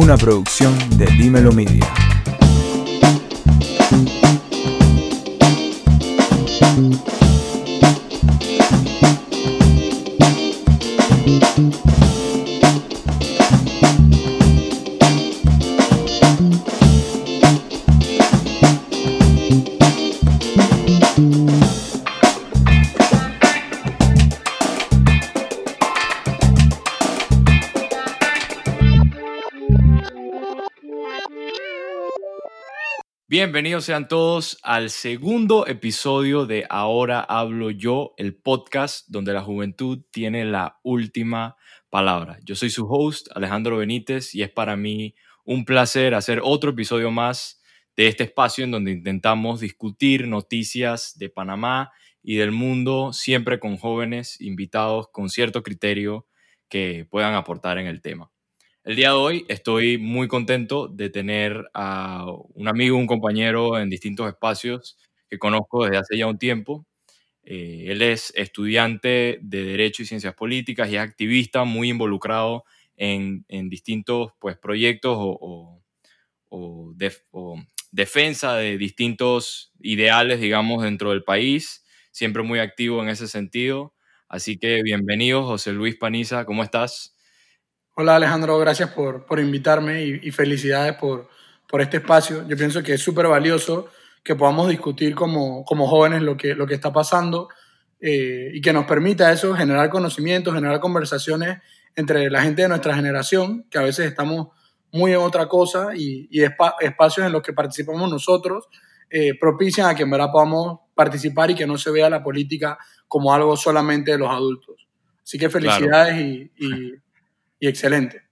una producción de Dímelo Media. Bienvenidos sean todos al segundo episodio de Ahora Hablo Yo, el podcast donde la juventud tiene la última palabra. Yo soy su host, Alejandro Benítez, y es para mí un placer hacer otro episodio más de este espacio en donde intentamos discutir noticias de Panamá y del mundo, siempre con jóvenes invitados con cierto criterio que puedan aportar en el tema. El día de hoy estoy muy contento de tener a un amigo, un compañero en distintos espacios que conozco desde hace ya un tiempo. Eh, él es estudiante de Derecho y Ciencias Políticas y es activista muy involucrado en, distintos pues, proyectos o, o, defensa de distintos ideales, digamos, dentro del país. Siempre muy activo en ese sentido. Así que bienvenido, José Luis Paniza, ¿cómo estás? Hola Alejandro, gracias por, por invitarme y, felicidades por, por este espacio. Yo pienso que es súper valioso que podamos discutir como, como jóvenes lo que, lo que está pasando eh, y que nos permita eso, generar conocimientos, generar conversaciones entre la gente de nuestra generación, que a veces estamos muy en otra cosa y, y espacios en los que participamos nosotros eh, propician a que en verdad podamos participar y que no se vea la política como algo solamente de los adultos. Así que felicidades y, y y excelente.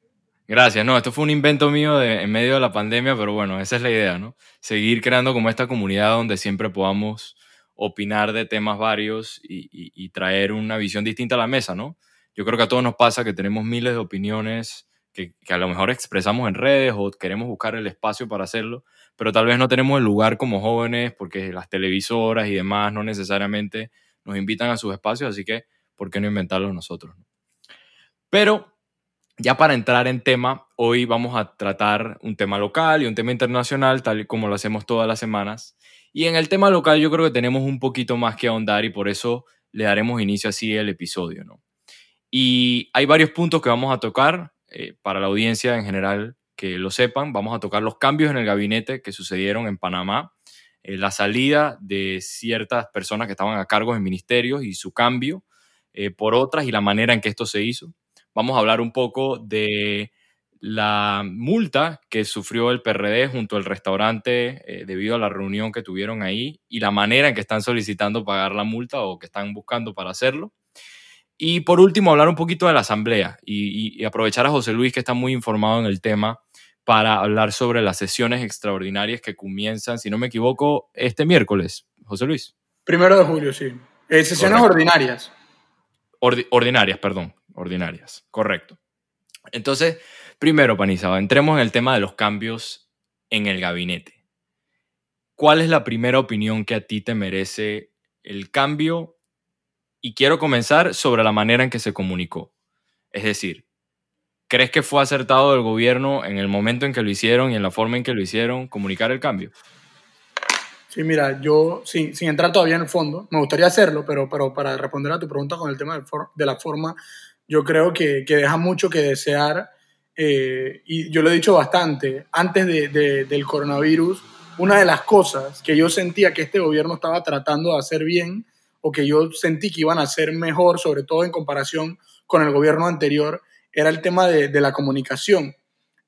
Gracias, no, esto fue un invento mío de, en medio de la pandemia, pero bueno, esa es la idea, ¿no? Seguir creando como esta comunidad donde siempre podamos opinar de temas varios y, traer una visión distinta a la mesa, ¿no? Yo creo que a todos nos pasa que tenemos miles de opiniones que, que, a lo mejor expresamos en redes o queremos buscar el espacio para hacerlo, pero tal vez no tenemos el lugar como jóvenes porque las televisoras y demás no necesariamente nos invitan a sus espacios, así que, ¿por qué no inventarlos nosotros? Pero ya para entrar en tema, hoy vamos a tratar un tema local y un tema internacional, tal y como lo hacemos todas las semanas. Y en el tema local yo creo que tenemos un poquito más que ahondar y por eso le daremos inicio así al episodio. ¿no? Y hay varios puntos que vamos a tocar eh, para la audiencia en general que lo sepan. Vamos a tocar los cambios en el gabinete que sucedieron en Panamá, eh, la salida de ciertas personas que estaban a cargo en ministerios y su cambio eh, por otras y la manera en que esto se hizo vamos a hablar un poco de la multa que sufrió el PRD junto al restaurante eh, debido a la reunión que tuvieron ahí y la manera en que están solicitando pagar la multa o que están buscando para hacerlo. Y por último, hablar un poquito de la asamblea y, aprovechar a José Luis, que está muy informado en el tema, para hablar sobre las sesiones extraordinarias que comienzan, si no me equivoco, este miércoles. José Luis. Primero de julio, sí. Eh, sesiones ordinarias. ordinarias, perdón ordinarias, correcto. Entonces, primero, Panizaba, entremos en el tema de los cambios en el gabinete. ¿Cuál es la primera opinión que a ti te merece el cambio? Y quiero comenzar sobre la manera en que se comunicó. Es decir, ¿crees que fue acertado el gobierno en el momento en que lo hicieron y en la forma en que lo hicieron comunicar el cambio? Sí, mira, yo sin, entrar todavía en el fondo, me gustaría hacerlo, pero para responder a tu pregunta con el tema de la forma, yo creo que, que deja mucho que desear. Eh, y yo lo he dicho bastante, antes de, del coronavirus, una de las cosas que yo sentía que este gobierno estaba tratando de hacer bien o que yo sentí que iban a hacer mejor, sobre todo en comparación con el gobierno anterior, era el tema de, de la comunicación.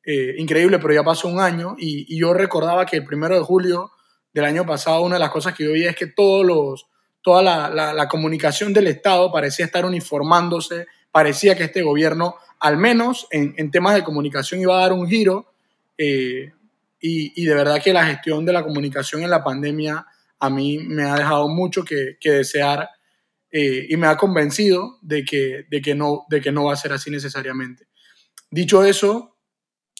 Eh, increíble, pero ya pasó un año y, y, yo recordaba que el primero de julio del año pasado una de las cosas que yo veía es que todos los, toda la, la, la comunicación del Estado parecía estar uniformándose parecía que este gobierno, al menos en, temas de comunicación, iba a dar un giro. Eh, y, de verdad que la gestión de la comunicación en la pandemia a mí me ha dejado mucho que, desear eh, y me ha convencido de que, de, que no, de que no va a ser así necesariamente. Dicho eso,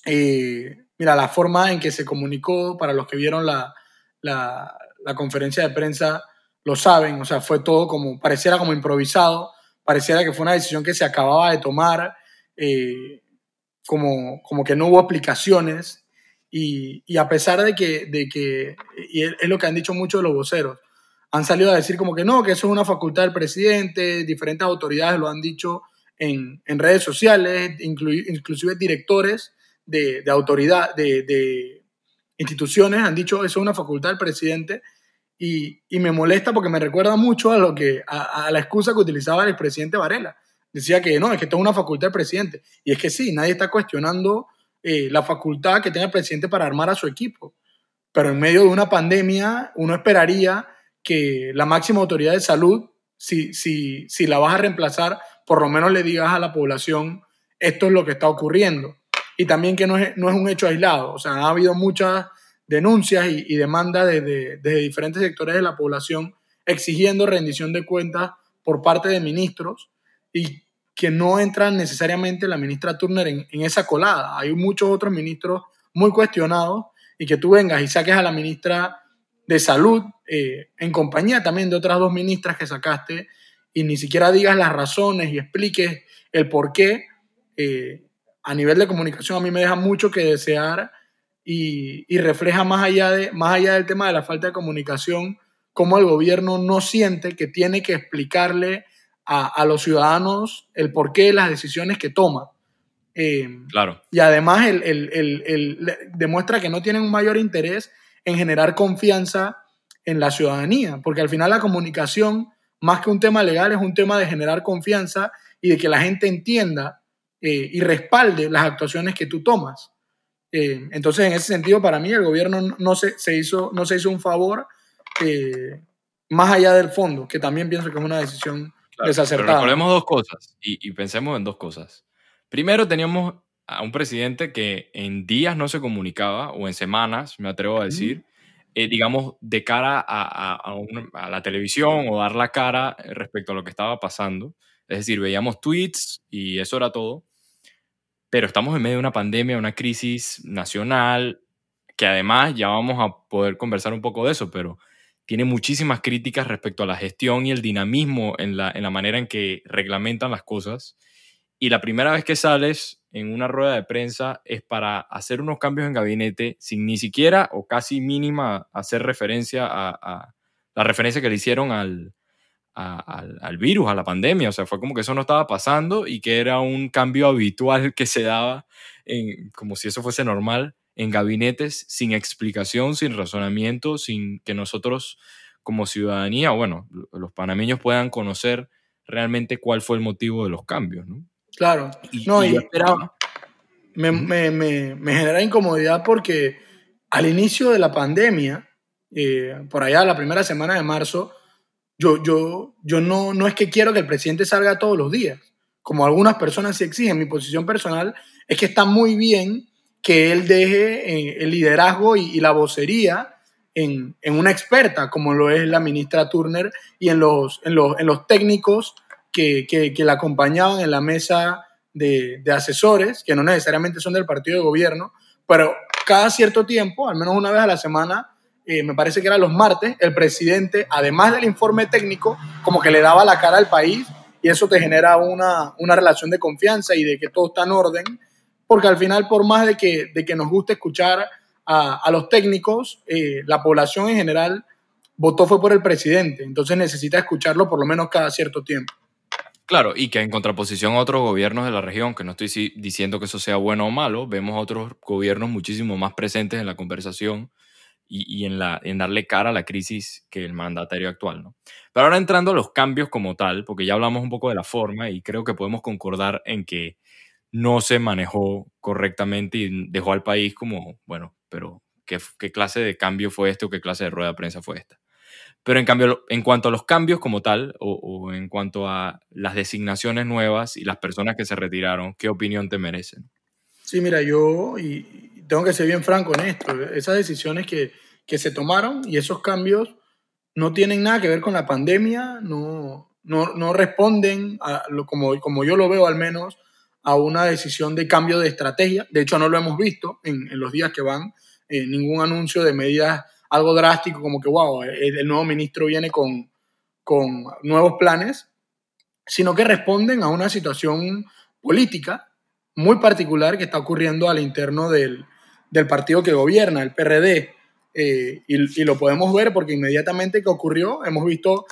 eh, mira, la forma en que se comunicó, para los que vieron la, la, la, conferencia de prensa, lo saben, o sea, fue todo como, pareciera como improvisado, pareciera que fue una decisión que se acababa de tomar. Eh, como, como que no hubo explicaciones y, y a pesar de que, de que, y es lo que han dicho muchos de los voceros, han salido a decir como que no, que eso es una facultad del presidente, diferentes autoridades lo han dicho en, en redes sociales, inclusive directores de, de autoridad, de, de, instituciones han dicho eso es una facultad del presidente y, me molesta porque me recuerda mucho a, lo que, a, a la excusa que utilizaba el presidente Varela decía que no, es que esto es una facultad del presidente. Y es que sí, nadie está cuestionando eh, la facultad que tenga el presidente para armar a su equipo. Pero en medio de una pandemia, uno esperaría que la máxima autoridad de salud, si, si, si la vas a reemplazar, por lo menos le digas a la población, esto es lo que está ocurriendo. Y también que no es, no es un hecho aislado. O sea, ha habido muchas denuncias y, demandas desde, diferentes sectores de la población exigiendo rendición de cuentas por parte de ministros y que no entra necesariamente la ministra Turner en, en, esa colada. Hay muchos otros ministros muy cuestionados y que tú vengas y saques a la ministra de Salud eh, en compañía también de otras dos ministras que sacaste y ni siquiera digas las razones y expliques el por qué. Eh, a nivel de comunicación a mí me deja mucho que desear y, y, refleja más allá, de, más allá del tema de la falta de comunicación, cómo el gobierno no siente que tiene que explicarle a, a los ciudadanos el porqué de las decisiones que toma. Eh, claro. Y además el, el, el, demuestra que no tienen un mayor interés en generar confianza en la ciudadanía, porque al final la comunicación, más que un tema legal, es un tema de generar confianza y de que la gente entienda eh, y respalde las actuaciones que tú tomas. Eh, entonces, en ese sentido, para mí el gobierno no se, se hizo, no se hizo un favor eh, más allá del fondo, que también pienso que es una decisión Claro, pero recordemos dos cosas y, y, pensemos en dos cosas. Primero, teníamos a un presidente que en días no se comunicaba, o en semanas, me atrevo a decir, eh, digamos, de cara a, a, a, un, a, la televisión o dar la cara respecto a lo que estaba pasando. Es decir, veíamos tweets y eso era todo. Pero estamos en medio de una pandemia, una crisis nacional, que además ya vamos a poder conversar un poco de eso, pero tiene muchísimas críticas respecto a la gestión y el dinamismo en la, en la manera en que reglamentan las cosas. Y la primera vez que sales en una rueda de prensa es para hacer unos cambios en gabinete sin ni siquiera o casi mínima hacer referencia a, a la referencia que le hicieron al, a, al, al, virus, a la pandemia. O sea, fue como que eso no estaba pasando y que era un cambio habitual que se daba en, como si eso fuese normal en gabinetes sin explicación, sin razonamiento, sin que nosotros como ciudadanía, bueno, los panameños puedan conocer realmente cuál fue el motivo de los cambios, ¿no? Claro. Y, no, y yo esperaba. Me, me, me, me, genera incomodidad porque al inicio de la pandemia, eh, por allá la primera semana de marzo, yo, yo, yo no, no es que quiero que el presidente salga todos los días, como algunas personas se exigen. Mi posición personal es que está muy bien que él deje eh, el liderazgo y, y la vocería en, en, una experta, como lo es la ministra Turner, y en los, en los, en los técnicos que, que, que, la acompañaban en la mesa de, de, asesores, que no necesariamente son del partido de gobierno, pero cada cierto tiempo, al menos una vez a la semana, eh, me parece que era los martes, el presidente, además del informe técnico, como que le daba la cara al país y eso te genera una, una relación de confianza y de que todo está en orden porque al final, por más de que, de que nos guste escuchar a, a los técnicos, eh, la población en general votó fue por el presidente, entonces necesita escucharlo por lo menos cada cierto tiempo. Claro, y que en contraposición a otros gobiernos de la región, que no estoy diciendo que eso sea bueno o malo, vemos otros gobiernos muchísimo más presentes en la conversación y, en, darle cara a la crisis que el mandatario actual. ¿no? Pero ahora entrando a los cambios como tal, porque ya hablamos un poco de la forma y creo que podemos concordar en que no se manejó correctamente y dejó al país como, bueno, pero ¿qué, clase de cambio fue este o qué clase de rueda de prensa fue esta? Pero en cambio, en cuanto a los cambios como tal, o, en cuanto a las designaciones nuevas y las personas que se retiraron, ¿qué opinión te merecen? Sí, mira, yo tengo que ser bien franco en esto. Esas decisiones que, que se tomaron y esos cambios no tienen nada que ver con la pandemia, no, no, no responden, a lo, como, como yo lo veo al menos, a una decisión de cambio de estrategia. De hecho, no lo hemos visto en, en los días que van, eh, ningún anuncio de medidas, algo drástico como que, wow, el, el nuevo ministro viene con, con, nuevos planes, sino que responden a una situación política muy particular que está ocurriendo al interno del, del partido que gobierna, el PRD. Eh, y, lo podemos ver porque inmediatamente que ocurrió, hemos visto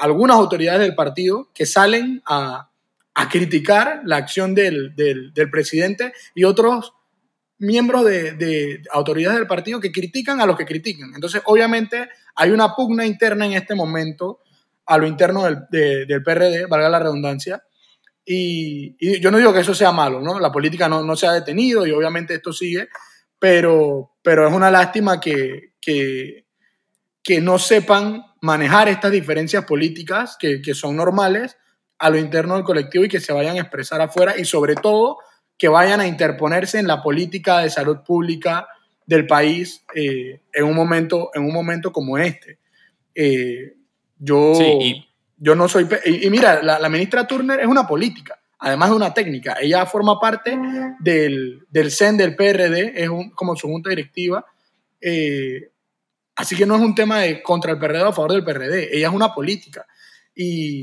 algunas autoridades del partido que salen a, a criticar la acción del, del, del, presidente y otros miembros de, de, autoridades del partido que critican a los que critican. Entonces, obviamente, hay una pugna interna en este momento a lo interno del, de, del PRD, valga la redundancia, y, y, yo no digo que eso sea malo, ¿no? La política no, no se ha detenido y obviamente esto sigue, pero, pero es una lástima que, que, que no sepan manejar estas diferencias políticas que, que, son normales a lo interno del colectivo y que se vayan a expresar afuera y sobre todo que vayan a interponerse en la política de salud pública del país eh, en, un momento, en un momento como este. Eh, yo, sí, y... yo no soy... Y, y mira, la, la ministra Turner es una política además de una técnica. Ella forma parte del, del CEN del PRD, es un, como su junta directiva. Eh, así que no es un tema de contra el PRD o a favor del PRD, ella es una política. Y,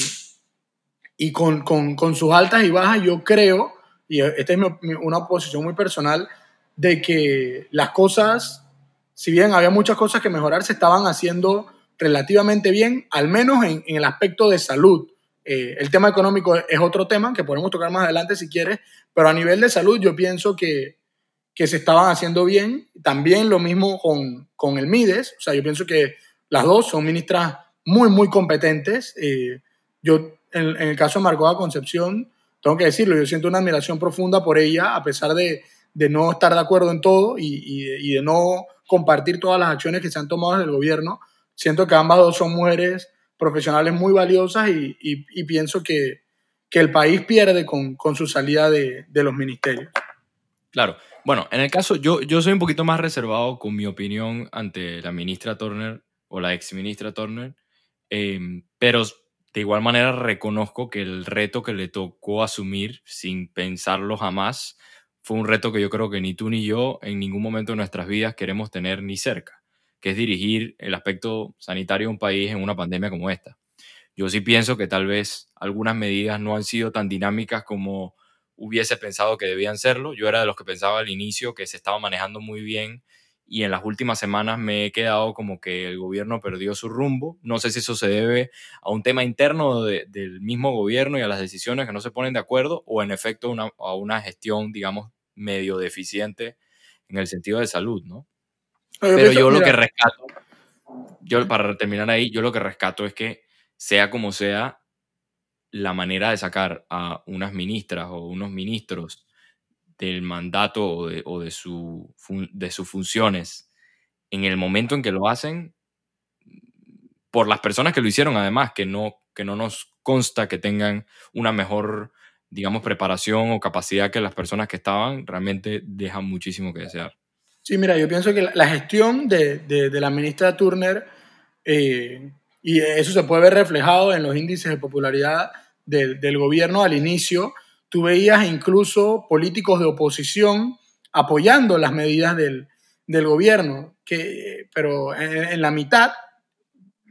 y con, con, con, sus altas y bajas, yo creo, y esta es mi, una posición muy personal, de que las cosas, si bien había muchas cosas que mejorar, se estaban haciendo relativamente bien, al menos en, en el aspecto de salud eh, el tema económico es otro tema que podemos tocar más adelante si quieres, pero a nivel de salud yo pienso que, que se estaban haciendo bien. También lo mismo con, con, el MIDES, o sea, yo pienso que las dos son ministras muy, muy competentes. Eh, yo, en, el caso de Marcova Concepción, tengo que decirlo, yo siento una admiración profunda por ella, a pesar de, de no estar de acuerdo en todo y, y, y de no compartir todas las acciones que se han tomado desde el gobierno. Siento que ambas dos son mujeres profesionales muy valiosas y, y, y pienso que, que, el país pierde con, con su salida de, de, los ministerios. Claro. Bueno, en el caso, yo, yo soy un poquito más reservado con mi opinión ante la ministra Turner o la ex ministra Turner, eh, pero de igual manera reconozco que el reto que le tocó asumir sin pensarlo jamás fue un reto que yo creo que ni tú ni yo en ningún momento de nuestras vidas queremos tener ni cerca es dirigir el aspecto sanitario de un país en una pandemia como esta. Yo sí pienso que tal vez algunas medidas no han sido tan dinámicas como hubiese pensado que debían serlo. Yo era de los que pensaba al inicio que se estaba manejando muy bien y en las últimas semanas me he quedado como que el gobierno perdió su rumbo. No sé si eso se debe a un tema interno de, del mismo gobierno y a las decisiones que no se ponen de acuerdo o en efecto a una gestión, digamos, medio deficiente en el sentido de salud, ¿no? Pero yo lo que rescato, yo para terminar ahí, yo lo que rescato es que sea como sea, la manera de sacar a unas ministras o unos ministros del mandato o de, o de, su, de sus funciones en el momento en que lo hacen, por las personas que lo hicieron además, que no, que no nos consta que tengan una mejor, digamos, preparación o capacidad que las personas que estaban, realmente dejan muchísimo que desear. Sí, mira, yo pienso que la gestión de, de, la ministra Turner, eh, y eso se puede ver reflejado en los índices de popularidad del, gobierno al inicio, tú veías incluso políticos de oposición apoyando las medidas del, del gobierno, que, pero en, en, la mitad,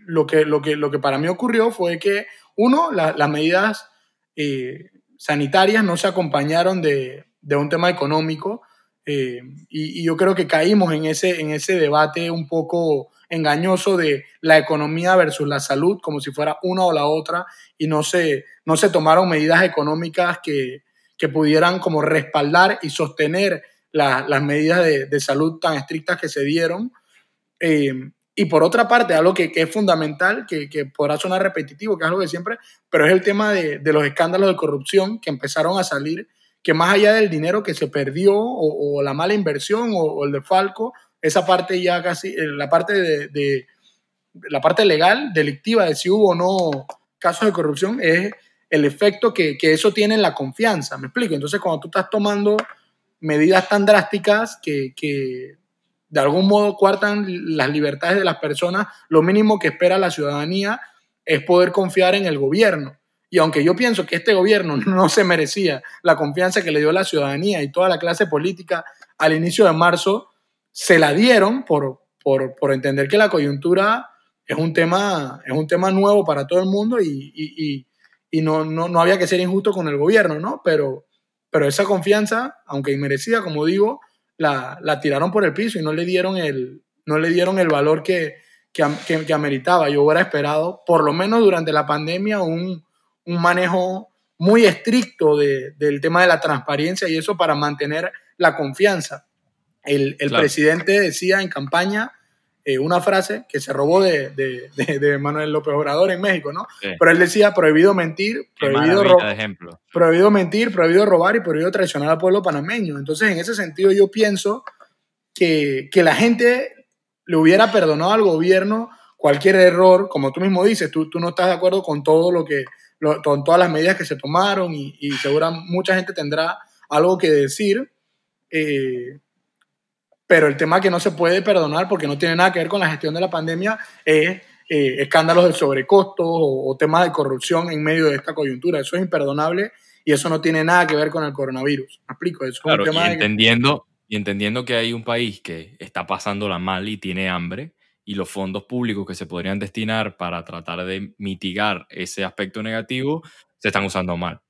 lo que, lo, que, lo que para mí ocurrió fue que, uno, la, las medidas eh, sanitarias no se acompañaron de, de un tema económico, eh, y, y, yo creo que caímos en ese, en ese debate un poco engañoso de la economía versus la salud, como si fuera una o la otra, y no se, no se tomaron medidas económicas que, que pudieran como respaldar y sostener la, las medidas de, de, salud tan estrictas que se dieron. Eh, y por otra parte, algo que, que es fundamental, que, que, podrá sonar repetitivo, que es algo de siempre, pero es el tema de, de los escándalos de corrupción que empezaron a salir que más allá del dinero que se perdió o, la mala inversión o, o, el de Falco, esa parte ya casi, eh, la parte de, la parte legal, delictiva, de si hubo o no casos de corrupción, es el efecto que, que, eso tiene en la confianza, ¿me explico? Entonces, cuando tú estás tomando medidas tan drásticas que, que de algún modo cuartan las libertades de las personas, lo mínimo que espera la ciudadanía es poder confiar en el gobierno. Y aunque yo pienso que este gobierno no se merecía la confianza que le dio la ciudadanía y toda la clase política al inicio de marzo, se la dieron por, por, por entender que la coyuntura es un tema, es un tema nuevo para todo el mundo y, y, y no, no, no, había que ser injusto con el gobierno, ¿no? Pero, pero esa confianza, aunque inmerecida, como digo, la, la tiraron por el piso y no le dieron el, no le dieron el valor que, que, que, ameritaba. Yo hubiera esperado, por lo menos durante la pandemia, un, un manejo muy estricto de, del tema de la transparencia y eso para mantener la confianza. El, el presidente decía en campaña eh, una frase que se robó de, de, de, Manuel López Obrador en México, ¿no? Pero él decía prohibido mentir, prohibido, prohibido mentir, prohibido robar y prohibido traicionar al pueblo panameño. Entonces, en ese sentido, yo pienso que, que la gente le hubiera perdonado al gobierno cualquier error, como tú mismo dices, tú, tú no estás de acuerdo con todo lo que, con todas las medidas que se tomaron y, y seguramente mucha gente tendrá algo que decir. Eh, pero el tema que no se puede perdonar porque no tiene nada que ver con la gestión de la pandemia es eh, escándalos de sobrecostos o, temas de corrupción en medio de esta coyuntura. Eso es imperdonable y eso no tiene nada que ver con el coronavirus. ¿Me explico? Eso claro, y, entendiendo, y entendiendo que hay un país que está pasándola mal y tiene hambre y los fondos públicos que se podrían destinar para tratar de mitigar ese aspecto negativo se están usando mal.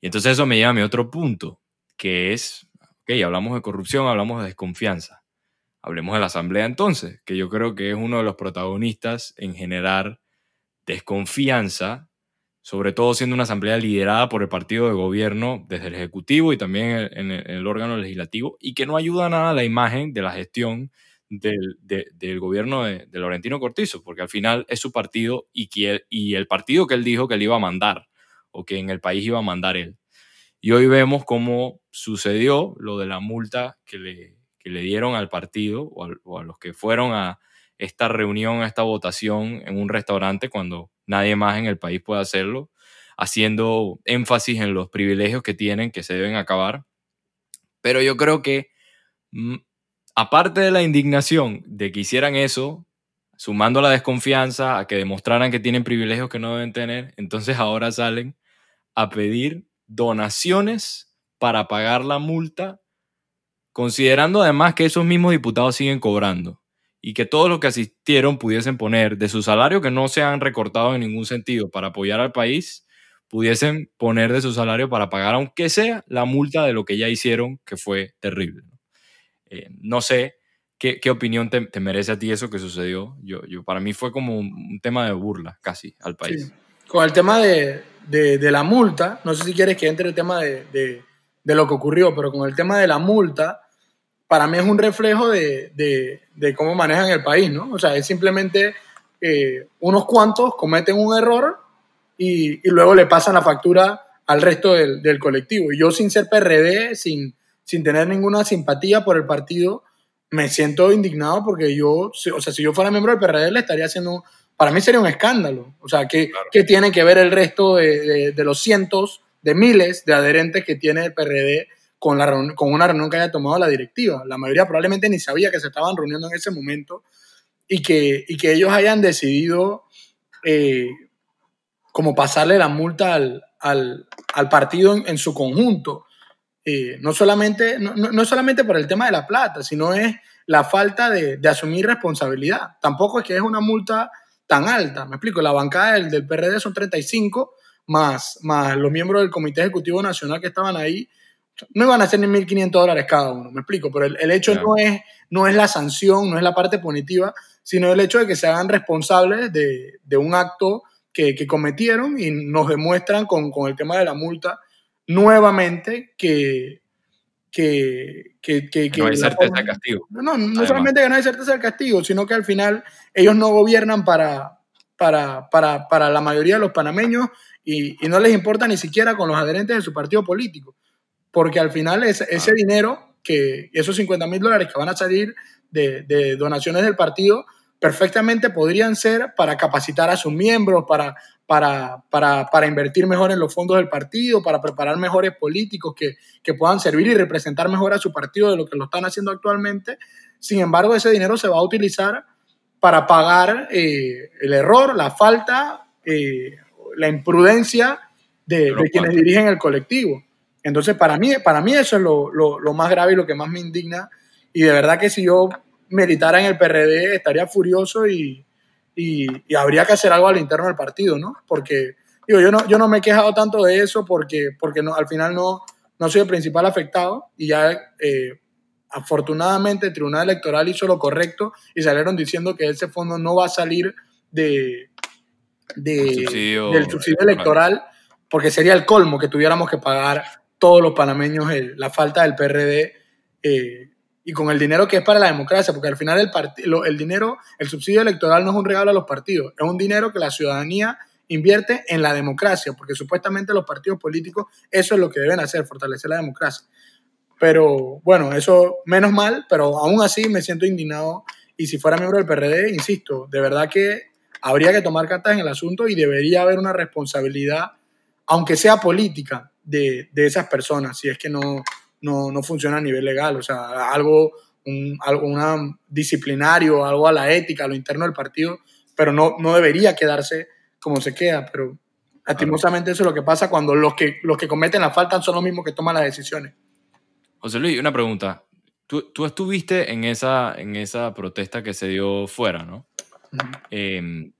Y entonces eso me lleva a mi otro punto, que es Ok, hablamos de corrupción, hablamos de desconfianza. Hablemos de la Asamblea entonces, que yo creo que es uno de los protagonistas en generar desconfianza, sobre todo siendo una Asamblea liderada por el partido de gobierno desde el Ejecutivo y también en el, órgano legislativo, y que no ayuda nada a la imagen de la gestión del, gobierno de, de, Laurentino Cortizo, porque al final es su partido y, el partido que él dijo que él iba a mandar, o que en el país iba a mandar él. Y hoy vemos cómo sucedió lo de la multa que le, le dieron al partido o a, los que fueron a esta reunión, a esta votación en un restaurante cuando nadie más en el país puede hacerlo, haciendo énfasis en los privilegios que tienen que se deben acabar. Pero yo creo que, mm, aparte de la indignación de que hicieran eso, sumando la desconfianza a que demostraran que tienen privilegios que no deben tener, entonces ahora salen a pedir donaciones para pagar la multa, considerando además que esos mismos diputados siguen cobrando y que todos los que asistieron pudiesen poner de su salario que no se han recortado en ningún sentido para apoyar al país, pudiesen poner de su salario para pagar, aunque sea la multa de lo que ya hicieron, que fue terrible. No eh, sé qué, qué opinión te, merece a ti eso que sucedió. Yo, yo, para mí fue como un, tema de burla casi al país. Con el tema de, de, la multa, no sé si quieres que entre el tema de, de, lo que ocurrió, pero con el tema de la multa, para mí es un reflejo de, cómo manejan el país, ¿no? O sea, es simplemente eh, unos cuantos cometen un error y, y, luego le pasan la factura al resto del, del, colectivo. Y yo sin ser PRD, sin, sin tener ninguna simpatía por el partido, me siento indignado porque yo, o sea, si yo fuera miembro del PRD, le estaría haciendo para mí sería un escándalo. O sea, ¿qué, tiene que ver el resto de, los cientos de miles de adherentes que tiene el PRD con, la con una reunión que haya tomado la directiva? La mayoría probablemente ni sabía que se estaban reuniendo en ese momento y que, y que ellos hayan decidido eh, como pasarle la multa al, al, al partido en, su conjunto. Eh, no, solamente, no, no, solamente por el tema de la plata, sino es la falta de, de asumir responsabilidad. Tampoco es que es una multa tan alta. Me explico, la bancada del, del PRD son 35, más, más los miembros del Comité Ejecutivo Nacional que estaban ahí, no iban a ser ni 1.500 dólares cada uno, me explico, pero el, el hecho no, es, no es la sanción, no es la parte punitiva, sino el hecho de que se hagan responsables de, de un acto que, que, cometieron y nos demuestran con, con, el tema de la multa nuevamente que, que, que, que, no hay certeza de castigo. No, no solamente que no hay certeza de castigo, sino que al final ellos no gobiernan para, para, para, para la mayoría de los panameños y, y, no les importa ni siquiera con los adherentes de su partido político. Porque al final es, ese dinero, que esos 50 mil dólares que van a salir de, de donaciones del partido, perfectamente podrían ser para capacitar a sus miembros, para, para, para, para, invertir mejor en los fondos del partido, para preparar mejores políticos que, que, puedan servir y representar mejor a su partido de lo que lo están haciendo actualmente. Sin embargo, ese dinero se va a utilizar para pagar eh, el error, la falta, eh, la imprudencia de, de, quienes dirigen el colectivo. Entonces, para mí, para mí eso es lo, lo, lo más grave y lo que más me indigna. Y de verdad que si yo militara en el PRD, estaría furioso y, y, habría que hacer algo al interno del partido, ¿no? Porque digo, yo no, yo no me he quejado tanto de eso porque, porque no, al final no, no soy el principal afectado y ya eh, afortunadamente el Tribunal Electoral hizo lo correcto y salieron diciendo que ese fondo no va a salir de, de Subsidio del subsidio electoral. electoral porque sería el colmo que tuviéramos que pagar todos los panameños el- la falta del PRD eh, y con el dinero que es para la democracia, porque al final el, lo- el dinero, el subsidio electoral no es un regalo a los partidos, es un dinero que la ciudadanía invierte en la democracia, porque supuestamente los partidos políticos eso es lo que deben hacer, fortalecer la democracia. Pero bueno, eso menos mal, pero aún así me siento indignado y si fuera miembro del PRD, insisto, de verdad que habría que tomar cartas en el asunto y debería haber una responsabilidad, aunque sea política, de, de esas personas, si es que no, no, no funciona a nivel legal, o sea, algo, un, algo una disciplinario, algo a la ética, a lo interno del partido, pero no, no debería quedarse como se queda, pero lastimosamente eso es lo que pasa cuando los que, los que cometen la falta son los mismos que toman las decisiones. José Luis, una pregunta. Tú, tú estuviste en esa, en esa protesta que se dio fuera, ¿no? Em,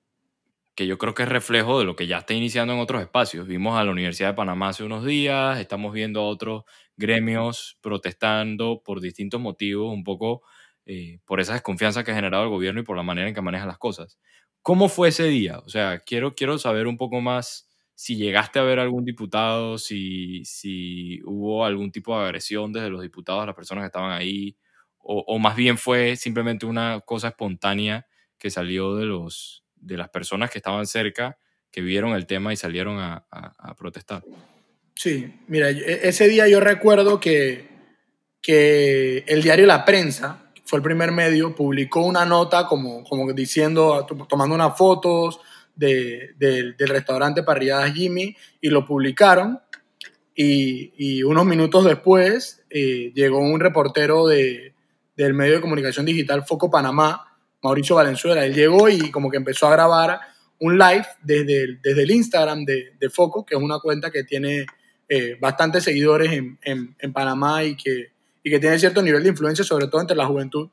que yo creo que es reflejo de lo que ya está iniciando en otros espacios. Vimos a la Universidad de Panamá hace unos días, estamos viendo a otros gremios protestando por distintos motivos, un poco eh, por esa desconfianza que ha generado el gobierno y por la manera en que maneja las cosas. ¿Cómo fue ese día? O sea, quiero, quiero saber un poco más si llegaste a ver algún diputado, si, si hubo algún tipo de agresión desde los diputados a las personas que estaban ahí, o, o más bien fue simplemente una cosa espontánea que salió de, los, de las personas que estaban cerca, que vieron el tema y salieron a, a- a protestar. Sí, mira, e- ese día yo recuerdo que, que el diario La Prensa, fue el primer medio, publicó una nota como, como diciendo, to- tomando unas fotos de- del- del restaurante Parrilladas Jimmy y lo publicaron. Y, y unos minutos después eh, llegó un reportero de, del medio de comunicación digital Foco Panamá, Mauricio Valenzuela. Él llegó y como que empezó a grabar un live desde el, desde el Instagram de, de Foco, que es una cuenta que tiene eh, bastantes seguidores en, en- en Panamá y que, y que tiene cierto nivel de influencia, sobre todo entre la juventud.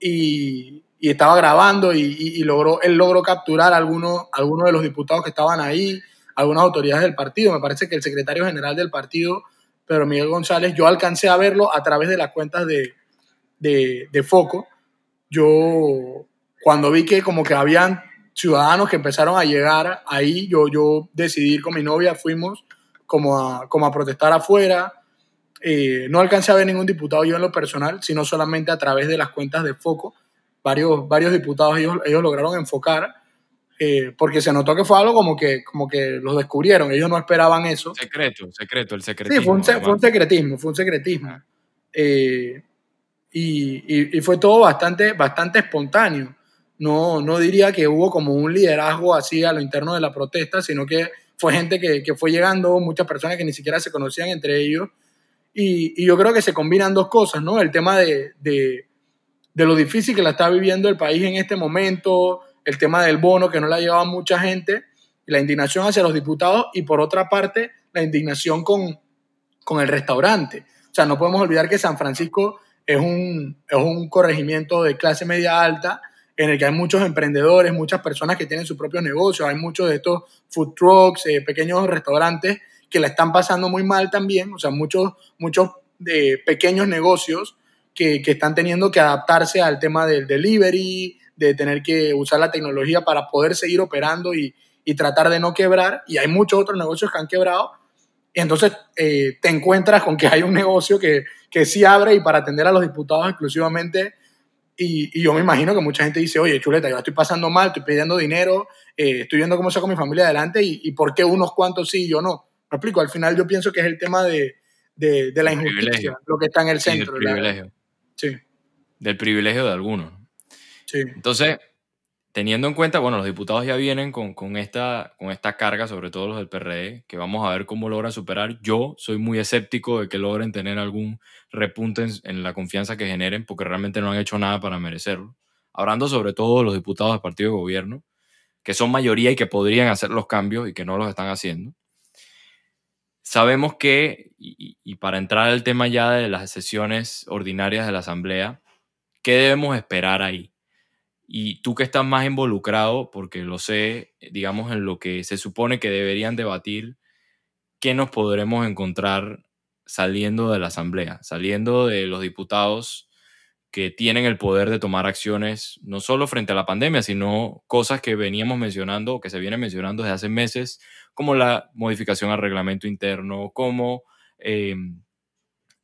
Y, y estaba grabando y, y- logró, él logró capturar a algunos algunos de los diputados que estaban ahí, algunas autoridades del partido. Me parece que el secretario general del partido, Pedro Miguel González, yo alcancé a verlo a través de las cuentas de, de, de Foco. Yo, cuando vi que como que habían ciudadanos que empezaron a llegar ahí, yo, yo decidí ir con mi novia, fuimos como a, como a protestar afuera. Eh, no alcancé a ver ningún diputado yo en lo personal, sino solamente a través de las cuentas de Foco. Varios, varios diputados ellos, ellos lograron enfocar, eh, porque se notó que fue algo como que, como que los descubrieron, ellos no esperaban eso. Secreto, secreto, el secretismo. Sí, fue un, fue un secretismo, fue un secretismo. Eh, y, y- y fue todo bastante, bastante espontáneo. No, no diría que hubo como un liderazgo así a lo interno de la protesta, sino que fue gente que, que fue llegando, muchas personas que ni siquiera se conocían entre ellos. Y, y yo creo que se combinan dos cosas, ¿no? El tema de, de, de lo difícil que la está viviendo el país en este momento, el tema del bono que no la llevaba mucha gente, y la indignación hacia los diputados, y por otra parte, la indignación con, con el restaurante. O sea, no podemos olvidar que San Francisco es un, es un corregimiento de clase media alta en el que hay muchos emprendedores, muchas personas que tienen sus propios negocios, hay muchos de estos food trucks, eh, pequeños restaurantes que la están pasando muy mal también, o sea, muchos, muchos de pequeños negocios que, que están teniendo que adaptarse al tema del delivery, de tener que usar la tecnología para poder seguir operando y, y tratar de no quebrar, y hay muchos otros negocios que han quebrado, y entonces eh, te encuentras con que hay un negocio que, que sí abre y para atender a los diputados exclusivamente. Y, y yo me imagino que mucha gente dice, oye, chuleta, yo la estoy pasando mal, estoy pidiendo dinero, eh, estoy viendo cómo saco mi familia adelante y, y por qué unos cuantos sí y yo no. Me explico, al final yo pienso que es el tema de, de, de la El injusticia, privilegio. lo que está en el Sí, del centro. la- privilegio. sí, Del privilegio de algunos. ¿no? sí. Entonces, teniendo en cuenta, bueno, los diputados ya vienen con, con esta, con esta carga, sobre todo los del PRD, que vamos a ver cómo logran superar. Yo soy muy escéptico de que logren tener algún repunte en, la confianza que generen, porque realmente no han hecho nada para merecerlo. Hablando sobre todo de los diputados del partido de gobierno, que son mayoría y que podrían hacer los cambios y que no los están haciendo. Sabemos que, y para entrar al tema ya de las sesiones ordinarias de la Asamblea, ¿qué debemos esperar ahí? Y tú que estás más involucrado, porque lo sé, digamos, en lo que se supone que deberían debatir, ¿qué nos podremos encontrar saliendo de la Asamblea, saliendo de los diputados que tienen el poder de tomar acciones no solo frente a la pandemia, sino cosas que veníamos mencionando, que se vienen mencionando desde hace meses, como la modificación al reglamento interno, como, em,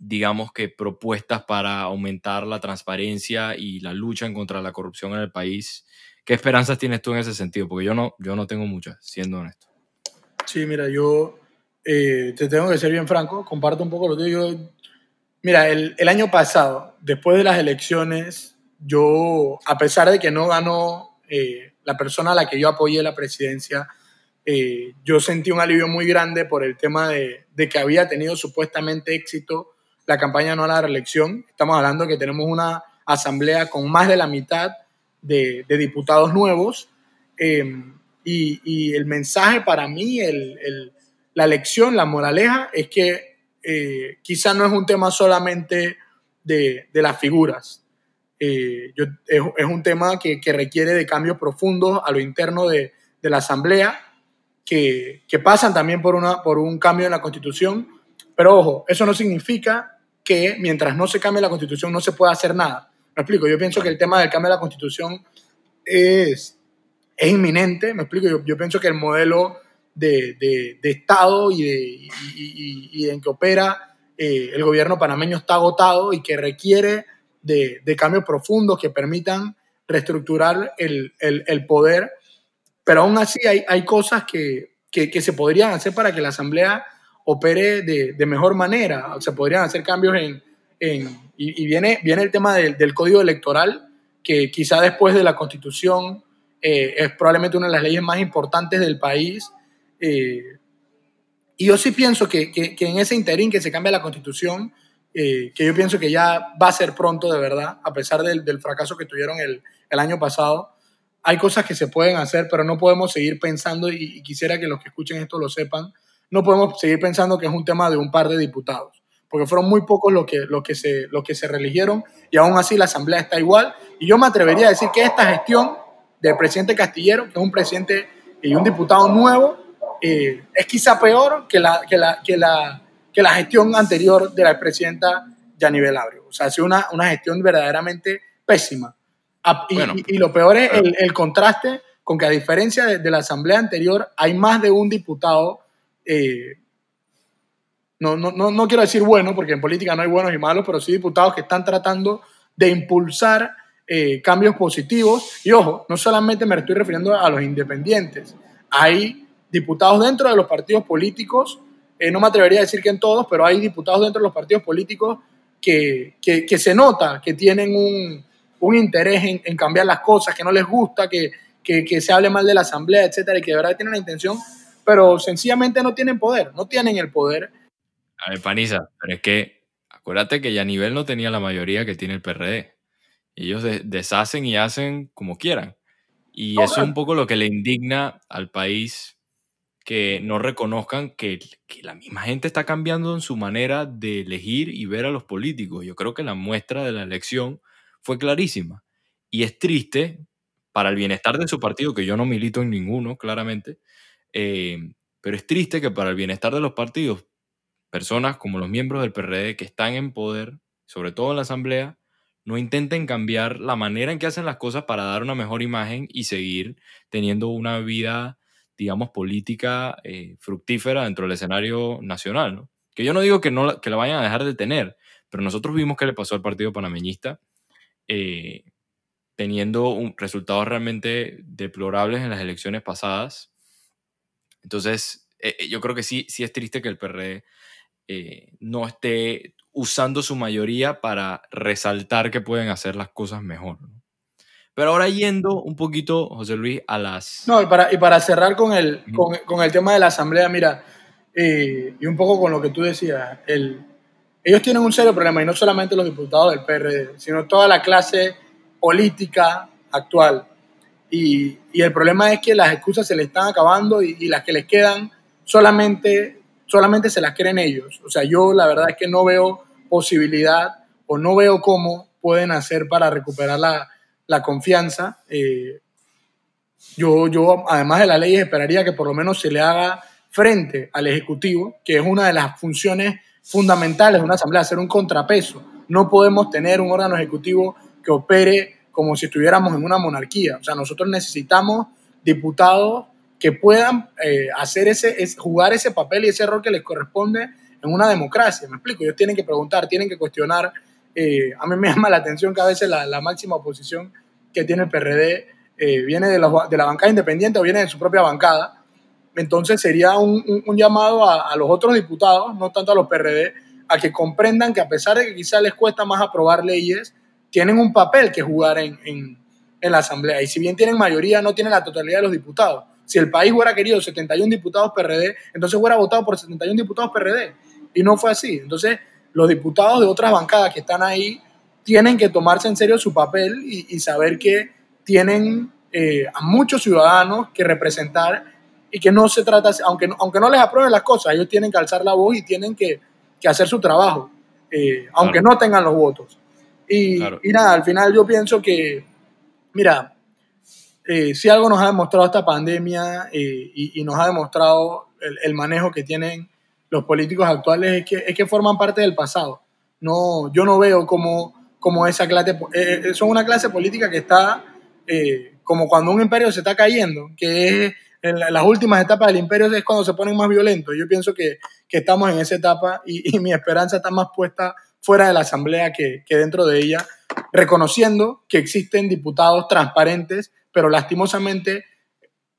digamos que propuestas para aumentar la transparencia y la lucha contra la corrupción en el país. ¿Qué esperanzas tienes tú en ese sentido? Porque yo no, yo no tengo muchas, siendo honesto. Sí, mira, yo eh, te tengo que ser bien franco, comparto un poco lo que yo Mira, el, el, año pasado, después de las elecciones, yo, a pesar de que no ganó eh, la persona a la que yo apoyé la presidencia, eh, yo sentí un alivio muy grande por el tema de, de, que había tenido supuestamente éxito la campaña no a la reelección. Estamos hablando que tenemos una asamblea con más de la mitad de, de diputados nuevos. Y, y, el mensaje para mí, el, el, la lección, la moraleja, es que eh, quizá no es un tema solamente de, de las figuras. Eh, yo, es, es, un tema que, que, requiere de cambios profundos a lo interno de, de la Asamblea, que, que, pasan también por, una, por un cambio en la Constitución. Pero ojo, eso no significa que mientras no se cambie la Constitución no se pueda hacer nada. Me explico, yo pienso que el tema del cambio de la Constitución es, es inminente, me explico, yo, pienso que el modelo de, de, Estado y, en que opera eh, el gobierno panameño está agotado y que requiere de, cambios profundos que permitan reestructurar el, el, poder. Pero aún así hay, hay cosas que, que, se podrían hacer para que la Asamblea opere de, de mejor manera. Se podrían hacer cambios en... en y, viene, viene el tema del, del Código Electoral, que quizá después de la Constitución eh, es probablemente una de las leyes más importantes del país eh, y yo sí pienso que, que, que, en ese interín que se cambia la constitución, eh, que yo pienso que ya va a ser pronto de verdad, a pesar del, del fracaso que tuvieron el, el, año pasado, hay cosas que se pueden hacer, pero no podemos seguir pensando, y, y, quisiera que los que escuchen esto lo sepan, no podemos seguir pensando que es un tema de un par de diputados, porque fueron muy pocos los que, los que, se, los que se reeligieron y aún así la Asamblea está igual. Y yo me atrevería a decir que esta gestión del presidente Castillero, que es un presidente y un diputado nuevo, eh, es quizá peor que la, que, la, que, la, que la gestión anterior de la presidenta Yanivel Abreu. O sea, ha sido una, una gestión verdaderamente pésima. Y, bueno, y, y lo peor es el, el, contraste con que a diferencia de, de, la asamblea anterior, hay más de un diputado, eh, no, no, no, no quiero decir bueno, porque en política no hay buenos y malos, pero sí diputados que están tratando de impulsar eh, cambios positivos. Y ojo, no solamente me estoy refiriendo a los independientes, hay diputados dentro de los partidos políticos, eh, no me atrevería a decir que en todos, pero hay diputados dentro de los partidos políticos que, que, que se nota que tienen un, un interés en, en, cambiar las cosas, que no les gusta, que, que, se hable mal de la asamblea, etcétera, y que de verdad tienen la intención, pero sencillamente no tienen poder, no tienen el poder. A ver, Paniza, pero es que acuérdate que ya nivel no tenía la mayoría que tiene el PRD. Ellos deshacen y hacen como quieran. Y eso es un poco lo que le indigna al país que no reconozcan que, que, la misma gente está cambiando en su manera de elegir y ver a los políticos. Yo creo que la muestra de la elección fue clarísima. Y es triste para el bienestar de su partido, que yo no milito en ninguno, claramente, eh, pero es triste que para el bienestar de los partidos, personas como los miembros del PRD que están en poder, sobre todo en la Asamblea, no intenten cambiar la manera en que hacen las cosas para dar una mejor imagen y seguir teniendo una vida digamos, política eh, fructífera dentro del escenario nacional, ¿no? Que yo no digo que, no, que la vayan a dejar de tener, pero nosotros vimos que le pasó al partido panameñista eh, teniendo resultados realmente deplorables en las elecciones pasadas. Entonces, eh, yo creo que sí, sí es triste que el PRD eh, no esté usando su mayoría para resaltar que pueden hacer las cosas mejor. ¿no? Pero ahora yendo un poquito, José Luis, a las... No, y para, y para cerrar con el, con, con el tema de la asamblea, mira, eh, y un poco con lo que tú decías, el, ellos tienen un serio problema, y no solamente los diputados del PRD, sino toda la clase política actual. Y, el problema es que las excusas se les están acabando y, las que les quedan solamente, solamente se las creen ellos. O sea, yo la verdad es que no veo posibilidad o no veo cómo pueden hacer para recuperar la, la confianza. Eh, yo, yo, además de la ley, esperaría que por lo menos se le haga frente al Ejecutivo, que es una de las funciones fundamentales de una asamblea, ser un contrapeso. No podemos tener un órgano ejecutivo que opere como si estuviéramos en una monarquía. O sea, nosotros necesitamos diputados que puedan eh, hacer ese, jugar ese papel y ese rol que les corresponde en una democracia. Me explico, ellos tienen que preguntar, tienen que cuestionar. Eh, a mí me llama la atención que a veces la, máxima oposición que tiene el PRD eh, viene de la, de la, bancada independiente o viene de su propia bancada. Entonces sería un, un, llamado a, a, los otros diputados, no tanto a los PRD, a que comprendan que a pesar de que quizás les cuesta más aprobar leyes, tienen un papel que jugar en, en, en la Asamblea. Y si bien tienen mayoría, no tienen la totalidad de los diputados. Si el país hubiera querido 71 diputados PRD, entonces hubiera votado por 71 diputados PRD. Y no fue así. Entonces, los diputados de otras bancadas que están ahí tienen que tomarse en serio su papel y, saber que tienen eh, a muchos ciudadanos que representar y que no se trata, aunque, aunque no les aprueben las cosas, ellos tienen que alzar la voz y tienen que, que hacer su trabajo, eh, aunque no tengan los votos. Y, y, nada, al final yo pienso que, mira, eh, si algo nos ha demostrado esta pandemia eh, y, nos ha demostrado el, manejo que tienen los políticos actuales es que, es que forman parte del pasado. No, yo no veo como, como esa clase, eh, son una clase política que está como cuando un imperio se está cayendo, que es en las últimas etapas del imperio es cuando se ponen más violentos. Yo pienso que, que estamos en esa etapa y, y, mi esperanza está más puesta fuera de la asamblea que, que dentro de ella, reconociendo que existen diputados transparentes pero lastimosamente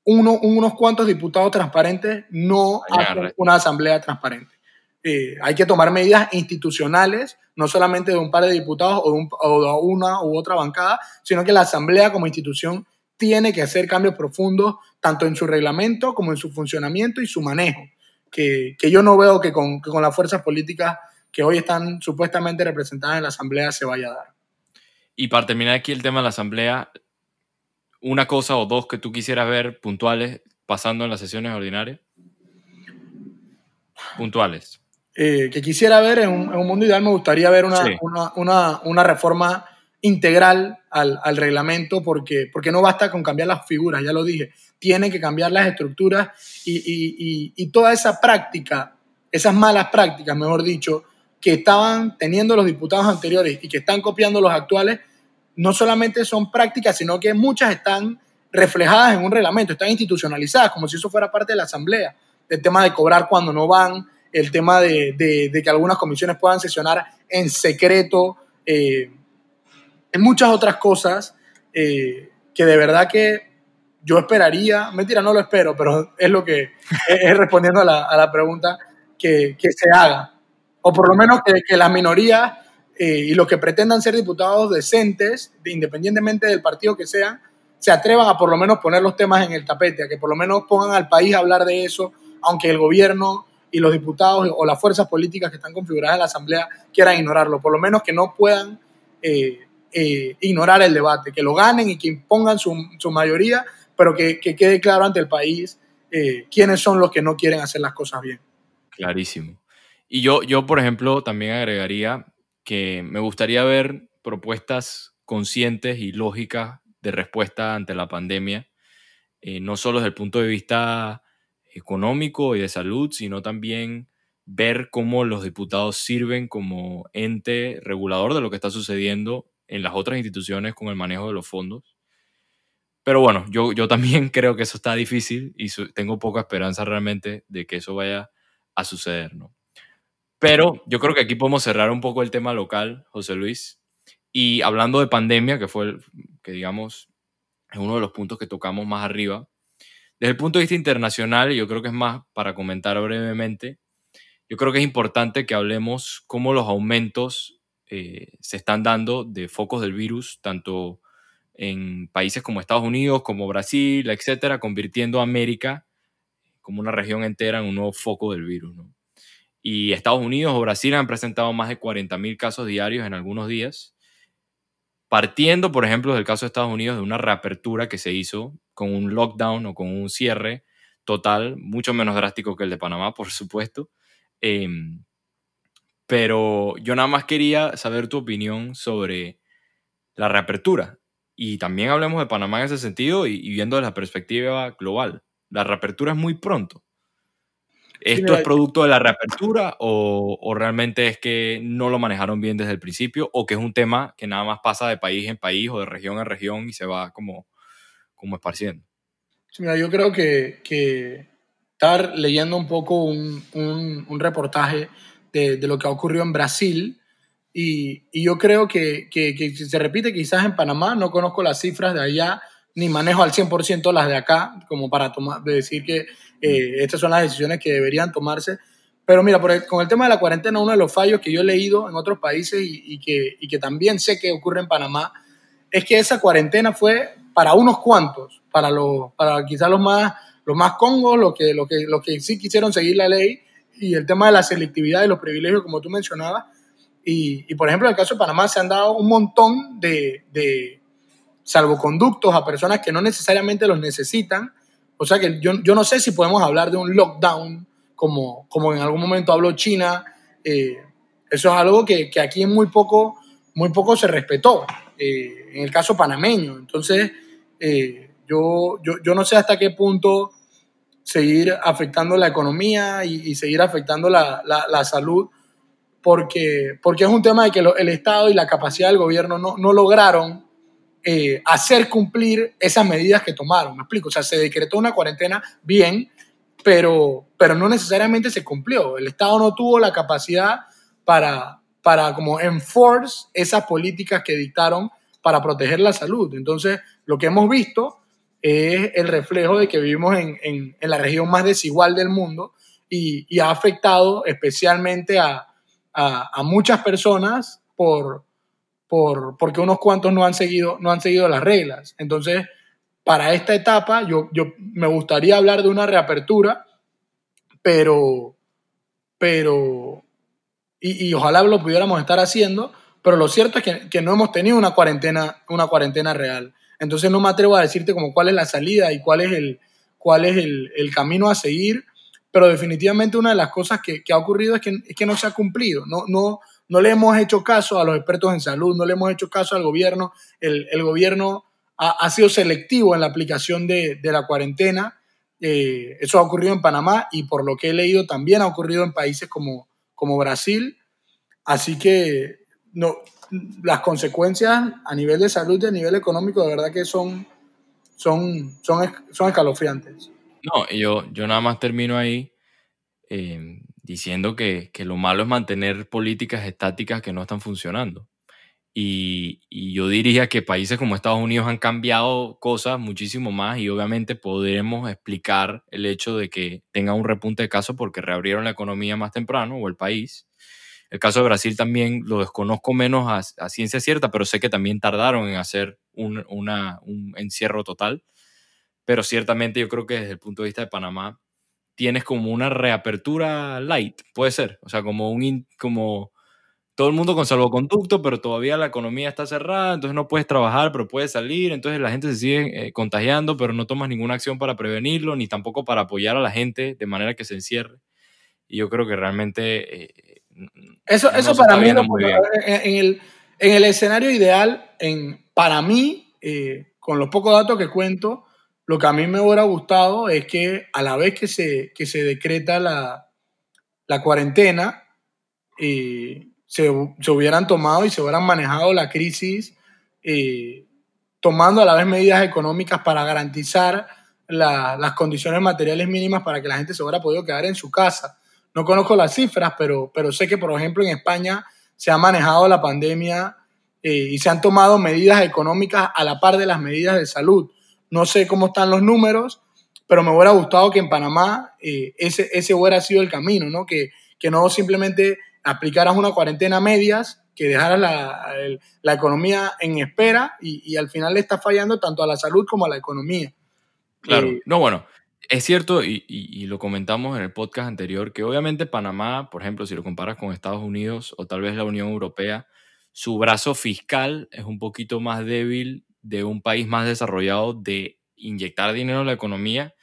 uno, unos cuantos diputados transparentes no hacen una asamblea transparente. Eh, hay que tomar medidas institucionales, no solamente de un par de diputados o de, una u otra bancada, sino que la asamblea como institución tiene que hacer cambios profundos, tanto en su reglamento como en su funcionamiento y su manejo, que, que yo no veo que con, que con las fuerzas políticas que hoy están supuestamente representadas en la asamblea se vaya a dar. Y para terminar aquí el tema de la asamblea, una cosa o dos que tú quisieras ver puntuales pasando en las sesiones ordinarias? Puntuales. Eh, que quisiera ver en un, mundo ideal, me gustaría ver una, una, una, reforma integral al, al, reglamento, porque, porque no basta con cambiar las figuras, ya lo dije, tienen que cambiar las estructuras y, y, y, toda esa práctica, esas malas prácticas, mejor dicho, que estaban teniendo los diputados anteriores y que están copiando los actuales, no solamente son prácticas, sino que muchas están reflejadas en un reglamento, están institucionalizadas, como si eso fuera parte de la asamblea. El tema de cobrar cuando no van, el tema de, que algunas comisiones puedan sesionar en secreto, eh, en muchas otras cosas eh, que de verdad que yo esperaría, mentira, no lo espero, pero es lo que es, respondiendo a la, pregunta que, se haga. O por lo menos que, las minorías eh, y los que pretendan ser diputados decentes, independientemente del partido que sean, se atrevan a por lo menos poner los temas en el tapete, a que por lo menos pongan al país a hablar de eso, aunque el gobierno y los diputados o las fuerzas políticas que están configuradas en la Asamblea quieran ignorarlo, por lo menos que no puedan eh, eh, ignorar el debate, que lo ganen y que impongan su, mayoría, pero que, quede claro ante el país quiénes son los que no quieren hacer las cosas bien. Clarísimo. Y yo, yo, por ejemplo, también agregaría que me gustaría ver propuestas conscientes y lógicas de respuesta ante la pandemia, eh, no solo desde el punto de vista económico y de salud, sino también ver cómo los diputados sirven como ente regulador de lo que está sucediendo en las otras instituciones con el manejo de los fondos. Pero bueno, yo, yo también creo que eso está difícil y tengo poca esperanza realmente de que eso vaya a suceder, ¿no? Pero yo creo que aquí podemos cerrar un poco el tema local, José Luis. Y hablando de pandemia, que fue, que digamos, es uno de los puntos que tocamos más arriba, desde el punto de vista internacional, yo creo que es más para comentar brevemente, yo creo que es importante que hablemos cómo los aumentos eh, se están dando de focos del virus, tanto en países como Estados Unidos, como Brasil, etcétera, convirtiendo a América como una región entera en un nuevo foco del virus. Y Estados Unidos o Brasil han presentado más de 40.000 casos diarios en algunos días, partiendo, por ejemplo, del caso de Estados Unidos, de una reapertura que se hizo con un lockdown o con un cierre total, mucho menos drástico que el de Panamá, por supuesto. Em, pero yo nada más quería saber tu opinión sobre la reapertura. Y también hablemos de Panamá en ese sentido y, y viendo desde la perspectiva global. La reapertura es muy pronto. ¿Esto es producto de la reapertura o, o, realmente es que no lo manejaron bien desde el principio o que es un tema que nada más pasa de país en país o de región en región y se va como, como esparciendo? mira, yo creo que, que estar leyendo un poco un, un, un reportaje de, de, lo que ha ocurrido en Brasil y, y yo creo que, que, que, se repite quizás en Panamá, no conozco las cifras de allá ni manejo al 100% las de acá como para tomar, de decir que eh, estas son las decisiones que deberían tomarse. Pero mira, por el, con el tema de la cuarentena, uno de los fallos que yo he leído en otros países y, y, que, y que también sé que ocurre en Panamá es que esa cuarentena fue para unos cuantos, para, los, para quizás los más, los más congos, los que, los, que, los que sí quisieron seguir la ley y el tema de la selectividad y los privilegios, como tú mencionabas. Y, y por ejemplo, en el caso de Panamá se han dado un montón de, de salvoconductos a personas que no necesariamente los necesitan. O sea que yo, yo no sé si podemos hablar de un lockdown como, como en algún momento habló China. Eh, eso es algo que, que, aquí muy poco, muy poco se respetó, eh, en el caso panameño. Entonces, eh, yo, yo, yo, no sé hasta qué punto seguir afectando la economía y, y seguir afectando la, la, la, salud, porque, porque es un tema de que lo, el Estado y la capacidad del gobierno no, no lograron eh, hacer cumplir esas medidas que tomaron. Me explico, o sea, se decretó una cuarentena bien, pero, pero no necesariamente se cumplió. El Estado no tuvo la capacidad para, para como enforce esas políticas que dictaron para proteger la salud. Entonces, lo que hemos visto es el reflejo de que vivimos en, en, la región más desigual del mundo y, ha afectado especialmente a, a muchas personas por, por, porque unos cuantos no han, seguido, no han seguido las reglas. Entonces, para esta etapa, yo, yo me gustaría hablar de una reapertura, pero, pero, y, y, ojalá lo pudiéramos estar haciendo, pero lo cierto es que, que, no hemos tenido una cuarentena, una cuarentena real. Entonces no me atrevo a decirte como cuál es la salida y cuál es el, cuál es el, el camino a seguir, pero definitivamente una de las cosas que, que ha ocurrido es que, es que no se ha cumplido, no, no, no le hemos hecho caso a los expertos en salud, no le hemos hecho caso al gobierno, el, el gobierno ha, sido selectivo en la aplicación de, de la cuarentena, eh, eso ha ocurrido en Panamá y por lo que he leído también ha ocurrido en países como, como Brasil, así que no, las consecuencias a nivel de salud y a nivel económico de verdad que son, son, son, son escalofriantes. No, yo, yo nada más termino ahí. Eh, diciendo que, que, lo malo es mantener políticas estáticas que no están funcionando. Y, y, yo diría que países como Estados Unidos han cambiado cosas muchísimo más y obviamente podremos explicar el hecho de que tenga un repunte de casos porque reabrieron la economía más temprano o el país el caso de Brasil también lo desconozco menos a, a ciencia cierta, pero sé que también tardaron en hacer un, una, un encierro total. Pero ciertamente yo creo que desde el punto de vista de Panamá tienes como una reapertura light, puede ser. O sea, como un como todo el mundo con salvoconducto, pero todavía la economía está cerrada, entonces no puedes trabajar, pero puedes salir, entonces la gente se sigue eh, contagiando, pero no tomas ninguna acción para prevenirlo, ni tampoco para apoyar a la gente de manera que se encierre. Y yo creo que realmente eh, eso, no eso para mí, no, en, el, en el escenario ideal, en, para mí, eh, con los pocos datos que cuento, lo que a mí me hubiera gustado es que a la vez que se, que se decreta la, la cuarentena, eh, se, se, hubieran tomado y se hubieran manejado la crisis, eh, tomando a la vez medidas económicas para garantizar la, las condiciones materiales mínimas para que la gente se hubiera podido quedar en su casa no conozco las cifras, pero, pero sé que, por ejemplo, en España se ha manejado la pandemia eh, y se han tomado medidas económicas a la par de las medidas de salud. No sé cómo están los números, pero me hubiera gustado que en Panamá eh, ese, ese hubiera sido el camino, ¿no? Que, que no simplemente aplicaras una cuarentena a medias, que dejaras la, el, la economía en espera y, y, al final le está fallando tanto a la salud como a la economía. Claro, eh, no, bueno, es cierto, y, y, y, lo comentamos en el podcast anterior, que obviamente Panamá, por ejemplo, si lo comparas con Estados Unidos o tal vez la Unión Europea, su brazo fiscal es un poquito más débil de un país más desarrollado de inyectar dinero en la economía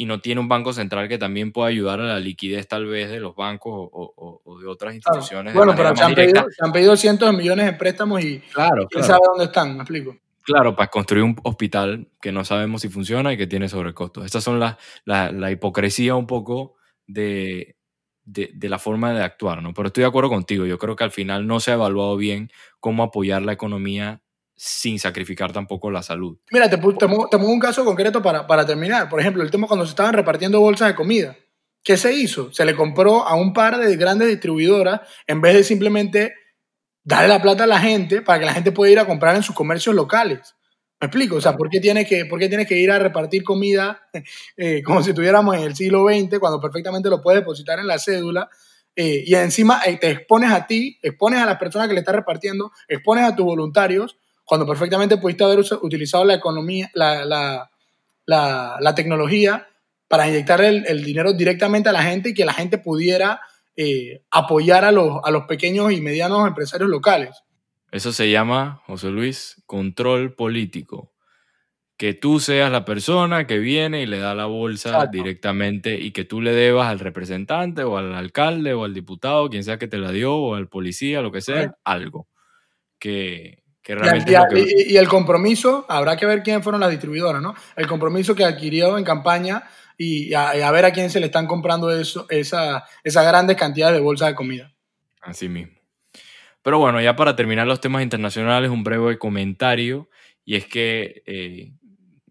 y no tiene un banco central que también pueda ayudar a la liquidez tal vez de los bancos o, o, o de otras instituciones. Claro. Bueno, pero se han, pedido, se han, pedido, cientos de millones de préstamos y claro, quién claro. sabe dónde están, me explico. Claro, para construir un hospital que no sabemos si funciona y que tiene sobrecostos. Estas son las la, la, hipocresía un poco de, de, de, la forma de actuar, ¿no? Pero estoy de acuerdo contigo, yo creo que al final no se ha evaluado bien cómo apoyar la economía sin sacrificar tampoco la salud. Mira, te, te, te pongo un caso concreto para, para terminar. Por ejemplo, el tema cuando se estaban repartiendo bolsas de comida. ¿Qué se hizo? Se le compró a un par de grandes distribuidoras en vez de simplemente darle la plata a la gente para que la gente pueda ir a comprar en sus comercios locales. ¿Me explico? O sea, ¿por qué tienes que, por qué tienes que ir a repartir comida eh, como si estuviéramos en el siglo XX cuando perfectamente lo puedes depositar en la cédula? Eh, y encima eh, te expones a ti, expones a las personas que le estás repartiendo, expones a tus voluntarios, cuando perfectamente pudiste haber utilizado la economía, la, la, la, la tecnología para inyectar el, el, dinero directamente a la gente y que la gente pudiera eh, apoyar a los, a los pequeños y medianos empresarios locales. Eso se llama, José Luis, control político. Que tú seas la persona que viene y le da la bolsa Exacto. directamente y que tú le debas al representante o al alcalde o al diputado, quien sea que te la dio, o al policía, lo que sea, algo. Que, que realmente y, es lo que... y, y, el compromiso, habrá que ver quiénes fueron las distribuidoras, ¿no? El compromiso que adquirió en campaña y a, ver a quién se le están comprando eso, esa, esas grandes cantidades de bolsas de comida. Así mismo. Pero bueno, ya para terminar los temas internacionales, un breve comentario, y es que eh,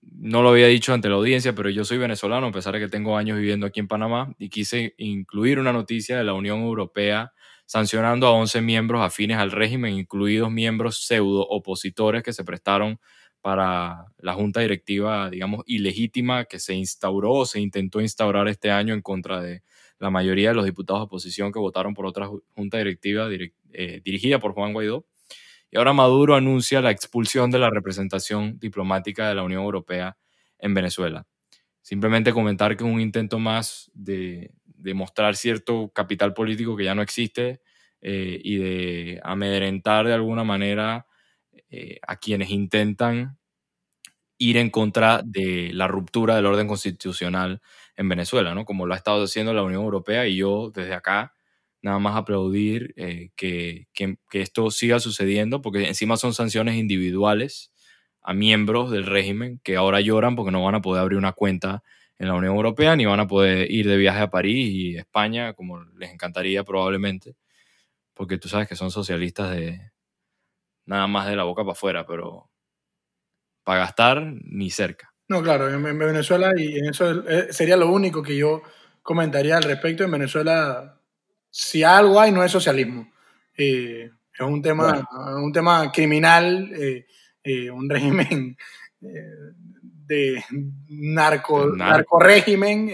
no lo había dicho ante la audiencia, pero yo soy venezolano, a pesar de que tengo años viviendo aquí en Panamá, y quise incluir una noticia de la Unión Europea sancionando a 11 miembros afines al régimen, incluidos miembros pseudo opositores que se prestaron para la junta directiva, digamos, ilegítima que se instauró o se intentó instaurar este año en contra de la mayoría de los diputados de oposición que votaron por otra junta directiva direct, eh, dirigida por Juan Guaidó. Y ahora Maduro anuncia la expulsión de la representación diplomática de la Unión Europea en Venezuela. Simplemente comentar que es un intento más de, de mostrar cierto capital político que ya no existe eh, y de amedrentar de alguna manera eh, a quienes intentan ir en contra de la ruptura del orden constitucional en Venezuela, ¿no? Como lo ha estado haciendo la Unión Europea y yo desde acá nada más aplaudir eh, que, que, que, esto siga sucediendo porque encima son sanciones individuales a miembros del régimen que ahora lloran porque no van a poder abrir una cuenta en la Unión Europea ni van a poder ir de viaje a París y España como les encantaría probablemente porque tú sabes que son socialistas de, nada más de la boca para afuera, pero para gastar ni cerca. No, claro, en, Venezuela, y en eso eh, sería lo único que yo comentaría al respecto. En Venezuela, si algo hay, no es socialismo. Eh, es un tema, bueno. un tema criminal, eh, eh un régimen de narco, narco. narco régimen,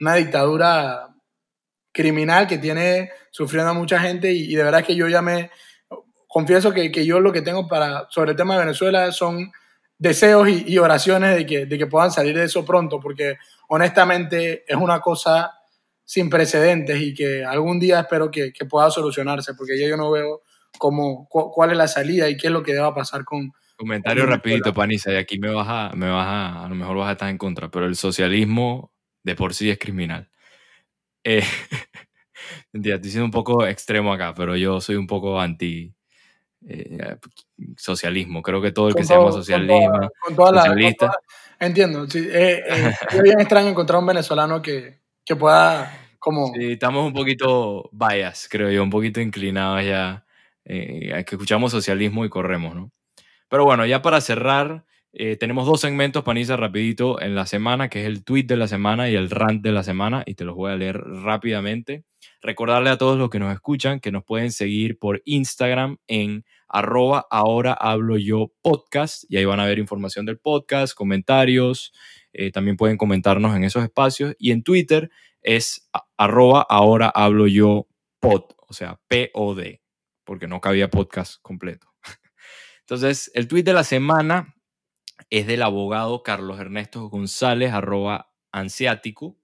una dictadura criminal que tiene sufriendo a mucha gente y, y de verdad que yo ya me confieso que, que, yo lo que tengo para, sobre el tema de Venezuela son deseos y, y oraciones de que, de que, puedan salir de eso pronto, porque honestamente es una cosa sin precedentes y que algún día espero que, que pueda solucionarse, porque ya yo no veo cómo, cu cuál es la salida y qué es lo que deba pasar con... Comentario rapidito, Panisa, y aquí me vas, a, me vas a, a lo mejor vas a estar en contra, pero el socialismo de por sí es criminal. Eh, estoy siendo un poco extremo acá, pero yo soy un poco anti, eh, socialismo. Creo que todo el que todo, se llama socialismo, con toda, con toda socialista. La, con toda, entiendo. Sí, eh, eh, es bien extraño encontrar un venezolano que, que pueda como... Sí, estamos un poquito bias, creo yo, un poquito inclinados ya. Eh, que escuchamos socialismo y corremos, ¿no? Pero bueno, ya para cerrar, eh, tenemos dos segmentos, Panisa, rapidito en la semana, que es el tweet de la semana y el rant de la semana, y te los voy a leer rápidamente. Recordarle a todos los que nos escuchan que nos pueden seguir por Instagram en arroba ahora hablo yo podcast, y ahí van a ver información del podcast, comentarios, eh, también pueden comentarnos en esos espacios, y en Twitter es arroba ahora hablo yo pod, o sea, porque no cabía podcast completo. Entonces, el tweet de la semana es del abogado Carlos Ernesto González, arroba ansiático,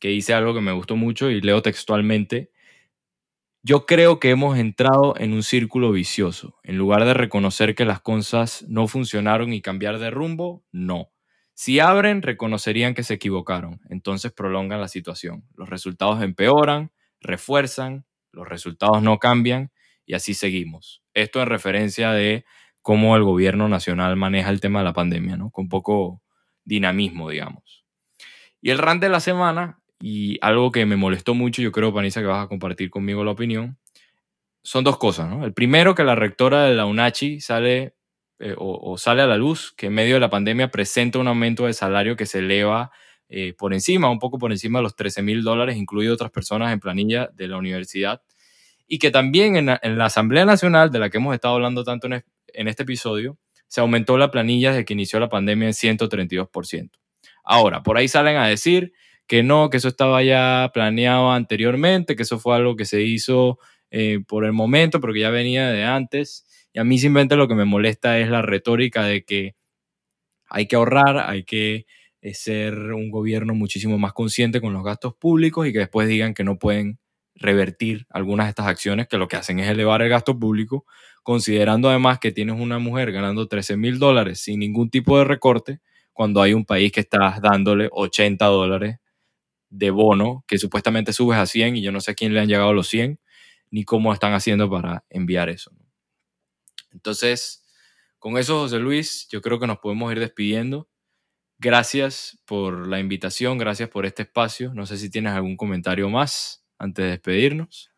que dice algo que me gustó mucho y leo textualmente. Yo creo que hemos entrado en un círculo vicioso. En lugar de reconocer que las cosas no funcionaron y cambiar de rumbo, no. Si abren, reconocerían que se equivocaron, entonces prolongan la situación. Los resultados empeoran, refuerzan, los resultados no cambian y así seguimos. Esto en referencia de cómo el gobierno nacional maneja el tema de la pandemia, ¿no? Con poco dinamismo, digamos. Y el rant de la semana y algo que me molestó mucho, yo creo, Panisa, que vas a compartir conmigo la opinión, son dos cosas, ¿no? El primero, que la rectora de la UNACHI sale eh, o, sale a la luz que en medio de la pandemia presenta un aumento de salario que se eleva eh, por encima, un poco por encima de los 13 mil dólares, incluido otras personas en planilla de la universidad, y que también en la, Asamblea Nacional, de la que hemos estado hablando tanto en, en este episodio, se aumentó la planilla desde que inició la pandemia en 132%. Ahora, por ahí salen a decir que no, que eso estaba ya planeado anteriormente, que eso fue algo que se hizo eh, por el momento, pero que ya venía de antes. Y a mí simplemente lo que me molesta es la retórica de que hay que ahorrar, hay que eh, ser un gobierno muchísimo más consciente con los gastos públicos y que después digan que no pueden revertir algunas de estas acciones que lo que hacen es elevar el gasto público, considerando además que tienes una mujer ganando 13 mil dólares sin ningún tipo de recorte, cuando hay un país que está dándole 80 dólares de bono que supuestamente subes a 100 y yo no sé a quién le han llegado los 100 ni cómo están haciendo para enviar eso. Entonces, con eso, José Luis, yo creo que nos podemos ir despidiendo. Gracias por la invitación, gracias por este espacio. No sé si tienes algún comentario más antes de despedirnos.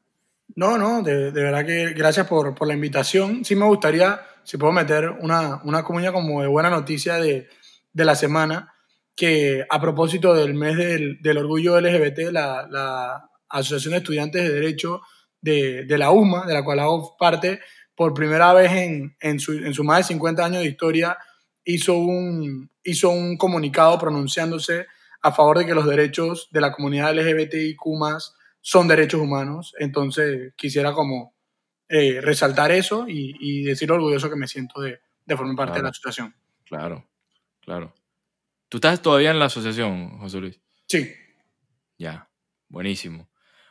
No, no, de, verdad que gracias por, por, la invitación. Sí me gustaría, si puedo meter una, una comunidad como de buena noticia de, de la semana, que a propósito del mes del, del orgullo LGBT, la, la, Asociación de Estudiantes de Derecho de, de, la UMA, de la cual hago parte, por primera vez en, en, su, en su más de 50 años de historia, hizo un, hizo un comunicado pronunciándose a favor de que los derechos de la comunidad LGBTIQ son derechos humanos. Entonces quisiera como eh, resaltar eso y, y, decir orgulloso que me siento de, de formar parte de la asociación. Claro, claro. ¿Tú estás todavía en la asociación, José Luis? Sí. Ya, buenísimo.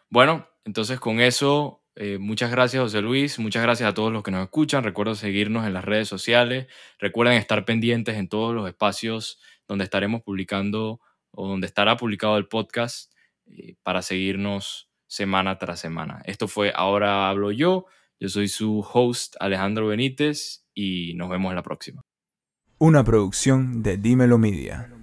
Bueno, entonces con eso, eh, muchas gracias José Luis, muchas gracias a todos los que nos escuchan. Recuerden seguirnos en las redes sociales, recuerden estar pendientes en todos los espacios donde estaremos publicando o donde estará publicado el podcast eh, para seguirnos semana tras semana. Esto fue Ahora hablo yo, yo soy su host Alejandro Benítez y nos vemos en la próxima. Una producción de Dímelo Media.